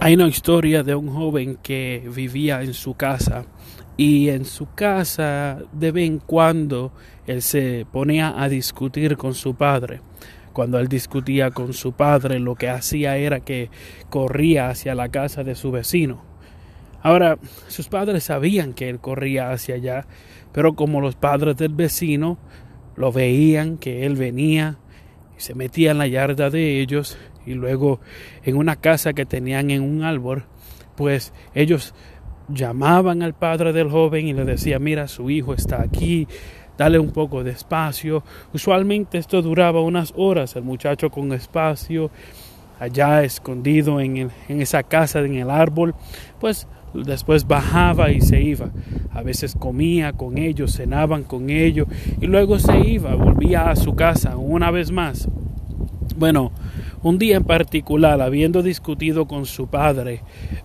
Hay una historia de un joven que vivía en su casa y en su casa de vez en cuando él se ponía a discutir con su padre. Cuando él discutía con su padre lo que hacía era que corría hacia la casa de su vecino. Ahora, sus padres sabían que él corría hacia allá, pero como los padres del vecino lo veían que él venía y se metía en la yarda de ellos, y luego en una casa que tenían en un árbol, pues ellos llamaban al padre del joven y le decían, mira, su hijo está aquí, dale un poco de espacio. Usualmente esto duraba unas horas, el muchacho con espacio, allá escondido en, en esa casa, en el árbol, pues después bajaba y se iba. A veces comía con ellos, cenaban con ellos y luego se iba, volvía a su casa una vez más. Bueno, un día en particular, habiendo discutido con su padre,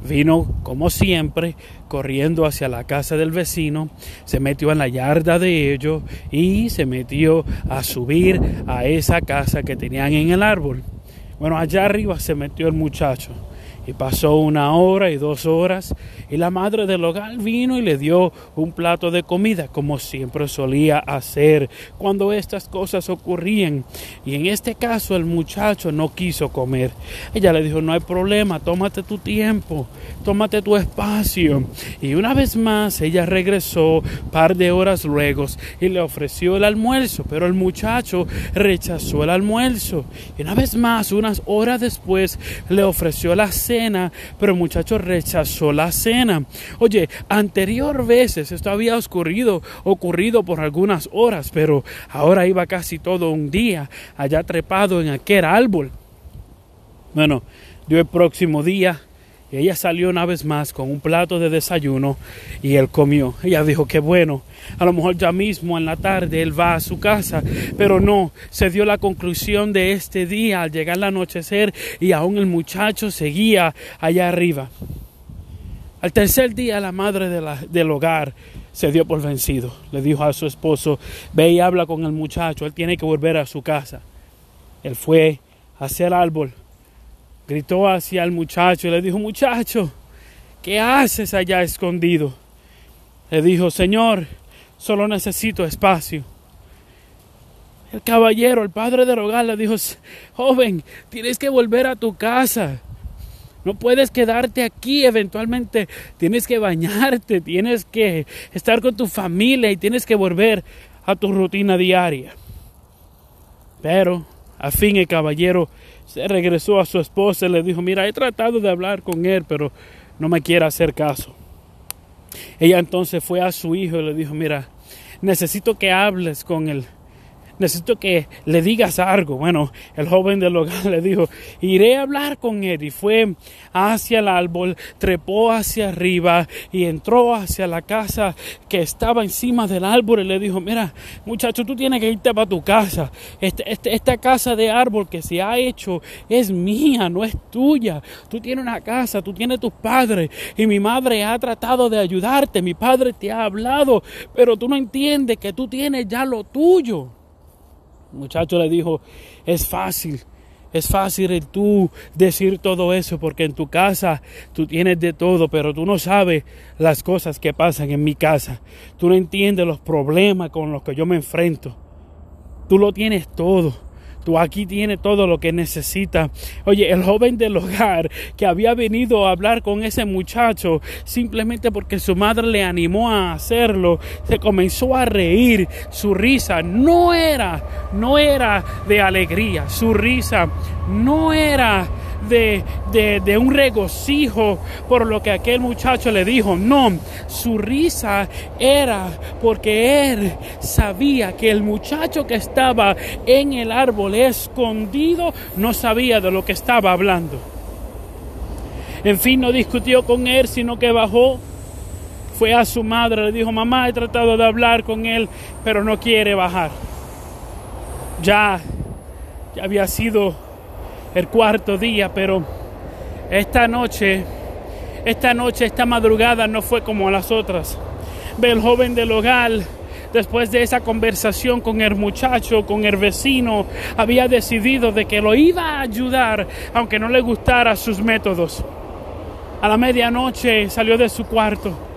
vino, como siempre, corriendo hacia la casa del vecino, se metió en la yarda de ellos y se metió a subir a esa casa que tenían en el árbol. Bueno, allá arriba se metió el muchacho y pasó una hora y dos horas y la madre del hogar vino y le dio un plato de comida como siempre solía hacer cuando estas cosas ocurrían. Y en este caso el muchacho no quiso comer. Ella le dijo, no hay problema, tómate tu tiempo, tómate tu espacio. Y una vez más ella regresó par de horas luego y le ofreció el almuerzo, pero el muchacho rechazó el almuerzo. Y una vez más, unas horas después, le ofreció la cena pero el muchacho rechazó la cena. Oye, anterior veces esto había ocurrido, ocurrido por algunas horas, pero ahora iba casi todo un día allá trepado en aquel árbol. Bueno, dio el próximo día ella salió una vez más con un plato de desayuno y él comió. Ella dijo que bueno, a lo mejor ya mismo en la tarde él va a su casa, pero no, se dio la conclusión de este día al llegar el anochecer y aún el muchacho seguía allá arriba. Al tercer día la madre del hogar se dio por vencido. Le dijo a su esposo, ve y habla con el muchacho, él tiene que volver a su casa. Él fue hacia el árbol gritó hacia el muchacho y le dijo, muchacho, ¿qué haces allá escondido? Le dijo, Señor, solo necesito espacio. El caballero, el padre de rogar, le dijo, joven, tienes que volver a tu casa. No puedes quedarte aquí, eventualmente tienes que bañarte, tienes que estar con tu familia y tienes que volver a tu rutina diaria. Pero, al fin el caballero regresó a su esposa y le dijo, mira, he tratado de hablar con él, pero no me quiere hacer caso. Ella entonces fue a su hijo y le dijo, mira, necesito que hables con él necesito que le digas algo. Bueno, el joven del hogar le dijo, iré a hablar con él. Y fue hacia el árbol, trepó hacia arriba y entró hacia la casa que estaba encima del árbol y le dijo, mira, muchacho, tú tienes que irte para tu casa. Este, este, esta casa de árbol que se ha hecho es mía, no es tuya. Tú tienes una casa, tú tienes tus padres y mi madre ha tratado de ayudarte, mi padre te ha hablado, pero tú no entiendes que tú tienes ya lo tuyo. Muchacho le dijo, es fácil, es fácil tú decir todo eso porque en tu casa tú tienes de todo, pero tú no sabes las cosas que pasan en mi casa. Tú no entiendes los problemas con los que yo me enfrento. Tú lo tienes todo. Tú aquí tienes todo lo que necesita. Oye, el joven del hogar que había venido a hablar con ese muchacho simplemente porque su madre le animó a hacerlo, se comenzó a reír. Su risa no era, no era de alegría. Su risa no era de, un regocijo por lo que aquel muchacho le dijo. No, su risa era porque él sabía que el muchacho que estaba en el árbol escondido no sabía de lo que estaba hablando. En fin, no discutió con él, sino que bajó, fue a su madre, le dijo, mamá, he tratado de hablar con él, pero no quiere bajar. Ya, ya había sido el cuarto día, pero esta noche, esta noche, esta madrugada no fue como las otras. Ve el joven del hogar, después de esa conversación con el muchacho, con el vecino, había decidido de que lo iba a ayudar, aunque no le gustara sus métodos. A la medianoche salió de su cuarto.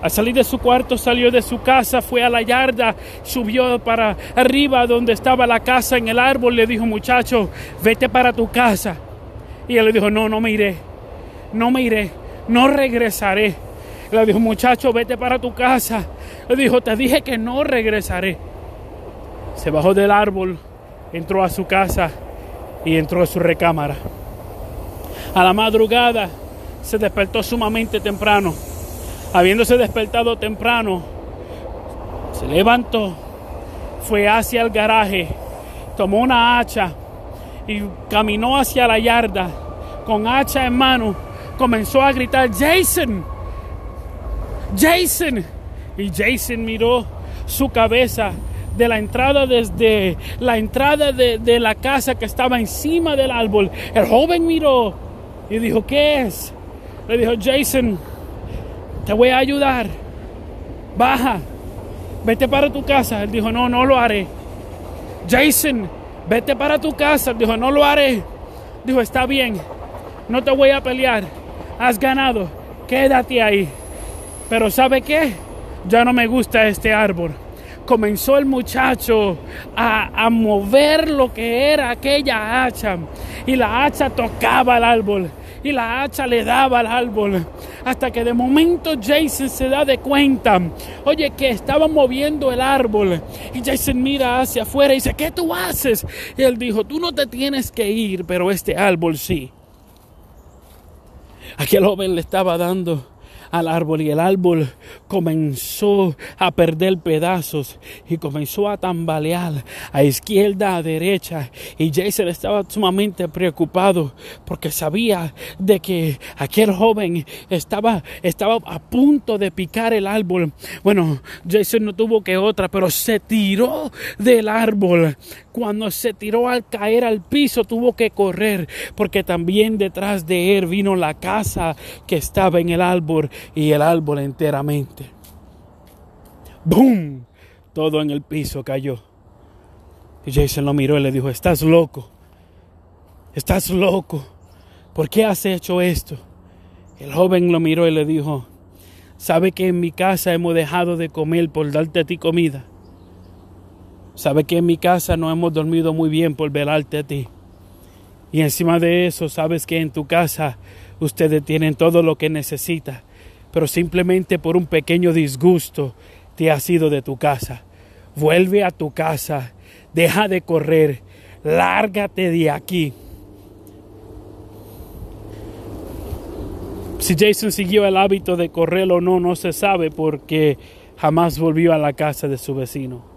Al salir de su cuarto, salió de su casa, fue a la yarda, subió para arriba donde estaba la casa en el árbol, le dijo, muchacho, vete para tu casa. Y él le dijo, no, no me iré, no me iré, no regresaré. Le dijo, muchacho, vete para tu casa. Le dijo, te dije que no regresaré. Se bajó del árbol, entró a su casa y entró a su recámara. A la madrugada se despertó sumamente temprano. Habiéndose despertado temprano, se levantó, fue hacia el garaje, tomó una hacha y caminó hacia la yarda con hacha en mano. Comenzó a gritar, Jason, Jason. Y Jason miró su cabeza de la entrada desde la entrada de, de, la casa que estaba encima del árbol. El joven miró y dijo, ¿qué es? Le dijo, Jason, te voy a ayudar. Baja, vete para tu casa. Él dijo, no, no lo haré. Jason, vete para tu casa. Dijo, no lo haré. Dijo, está bien, no te voy a pelear. Has ganado, quédate ahí. Pero ¿sabe qué? Ya no me gusta este árbol. Comenzó el muchacho a, a mover lo que era aquella hacha. Y la hacha tocaba el árbol y la hacha le daba al árbol. Hasta que de momento Jason se da de cuenta, oye, que estaba moviendo el árbol. Y Jason mira hacia afuera y dice, ¿qué tú haces? Y él dijo, tú no te tienes que ir, pero este árbol sí. Aquel joven le estaba dando al árbol y el árbol comenzó a perder pedazos y comenzó a tambalear a izquierda, a derecha y Jason estaba sumamente preocupado porque sabía de que aquel joven estaba, estaba a punto de picar el árbol. Bueno, Jason no tuvo que otra, pero se tiró del árbol. Cuando se tiró al caer al piso tuvo que correr porque también detrás de él vino la casa que estaba en el árbol y el árbol enteramente. ¡Bum! Todo en el piso cayó. Y Jason lo miró y le dijo, estás loco, estás loco, ¿por qué has hecho esto? El joven lo miró y le dijo, ¿sabe que en mi casa hemos dejado de comer por darte a ti comida? ¿Sabe que en mi casa no hemos dormido muy bien por velarte a ti? Y encima de eso, sabes que en tu casa ustedes tienen todo lo que necesitan pero simplemente por un pequeño disgusto te has ido de tu casa. Vuelve a tu casa, deja de correr, lárgate de aquí. Si Jason siguió el hábito de correr o no, no se sabe porque jamás volvió a la casa de su vecino.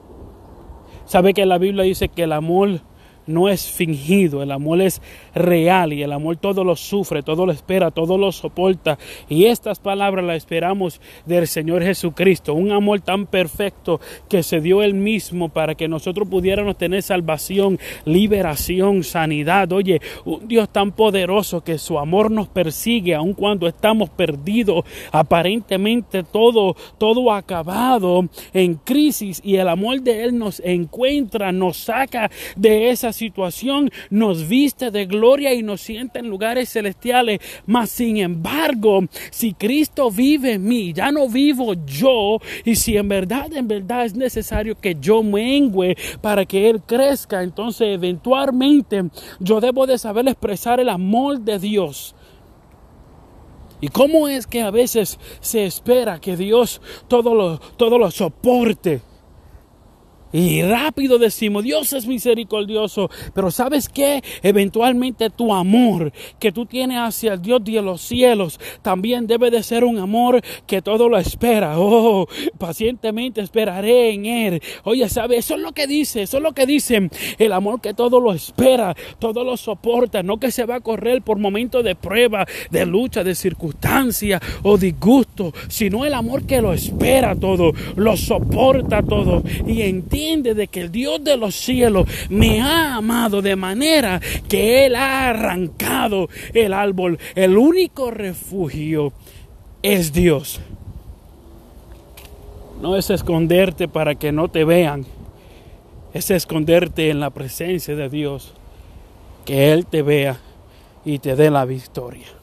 Sabe que la Biblia dice que el amor no es fingido, el amor es real y el amor todo lo sufre, todo lo espera, todo lo soporta. Y estas palabras las esperamos del Señor Jesucristo, un amor tan perfecto que se dio él mismo para que nosotros pudiéramos tener salvación, liberación, sanidad. Oye, un Dios tan poderoso que su amor nos persigue aun cuando estamos perdidos, aparentemente todo todo acabado en crisis y el amor de él nos encuentra, nos saca de esa situación, nos viste de gloria y nos sienta en lugares celestiales. Mas sin embargo, si Cristo vive en mí, ya no vivo yo, y si en verdad, en verdad es necesario que yo mengue para que Él crezca, entonces eventualmente yo debo de saber expresar el amor de Dios. ¿Y cómo es que a veces se espera que Dios todo lo, todo lo soporte? Y rápido decimos, Dios es misericordioso, pero ¿sabes qué? Eventualmente tu amor que tú tienes hacia el Dios de los cielos también debe de ser un amor que todo lo espera. Oh, pacientemente esperaré en Él. Oye, ¿sabes? Eso es lo que dice, eso es lo que dice. El amor que todo lo espera, todo lo soporta, no que se va a correr por momentos de prueba, de lucha, de circunstancia o disgusto, sino el amor que lo espera todo, lo soporta todo y en ti de que el Dios de los cielos me ha amado de manera que Él ha arrancado el árbol. El único refugio es Dios. No es esconderte para que no te vean. Es esconderte en la presencia de Dios. Que Él te vea y te dé la victoria.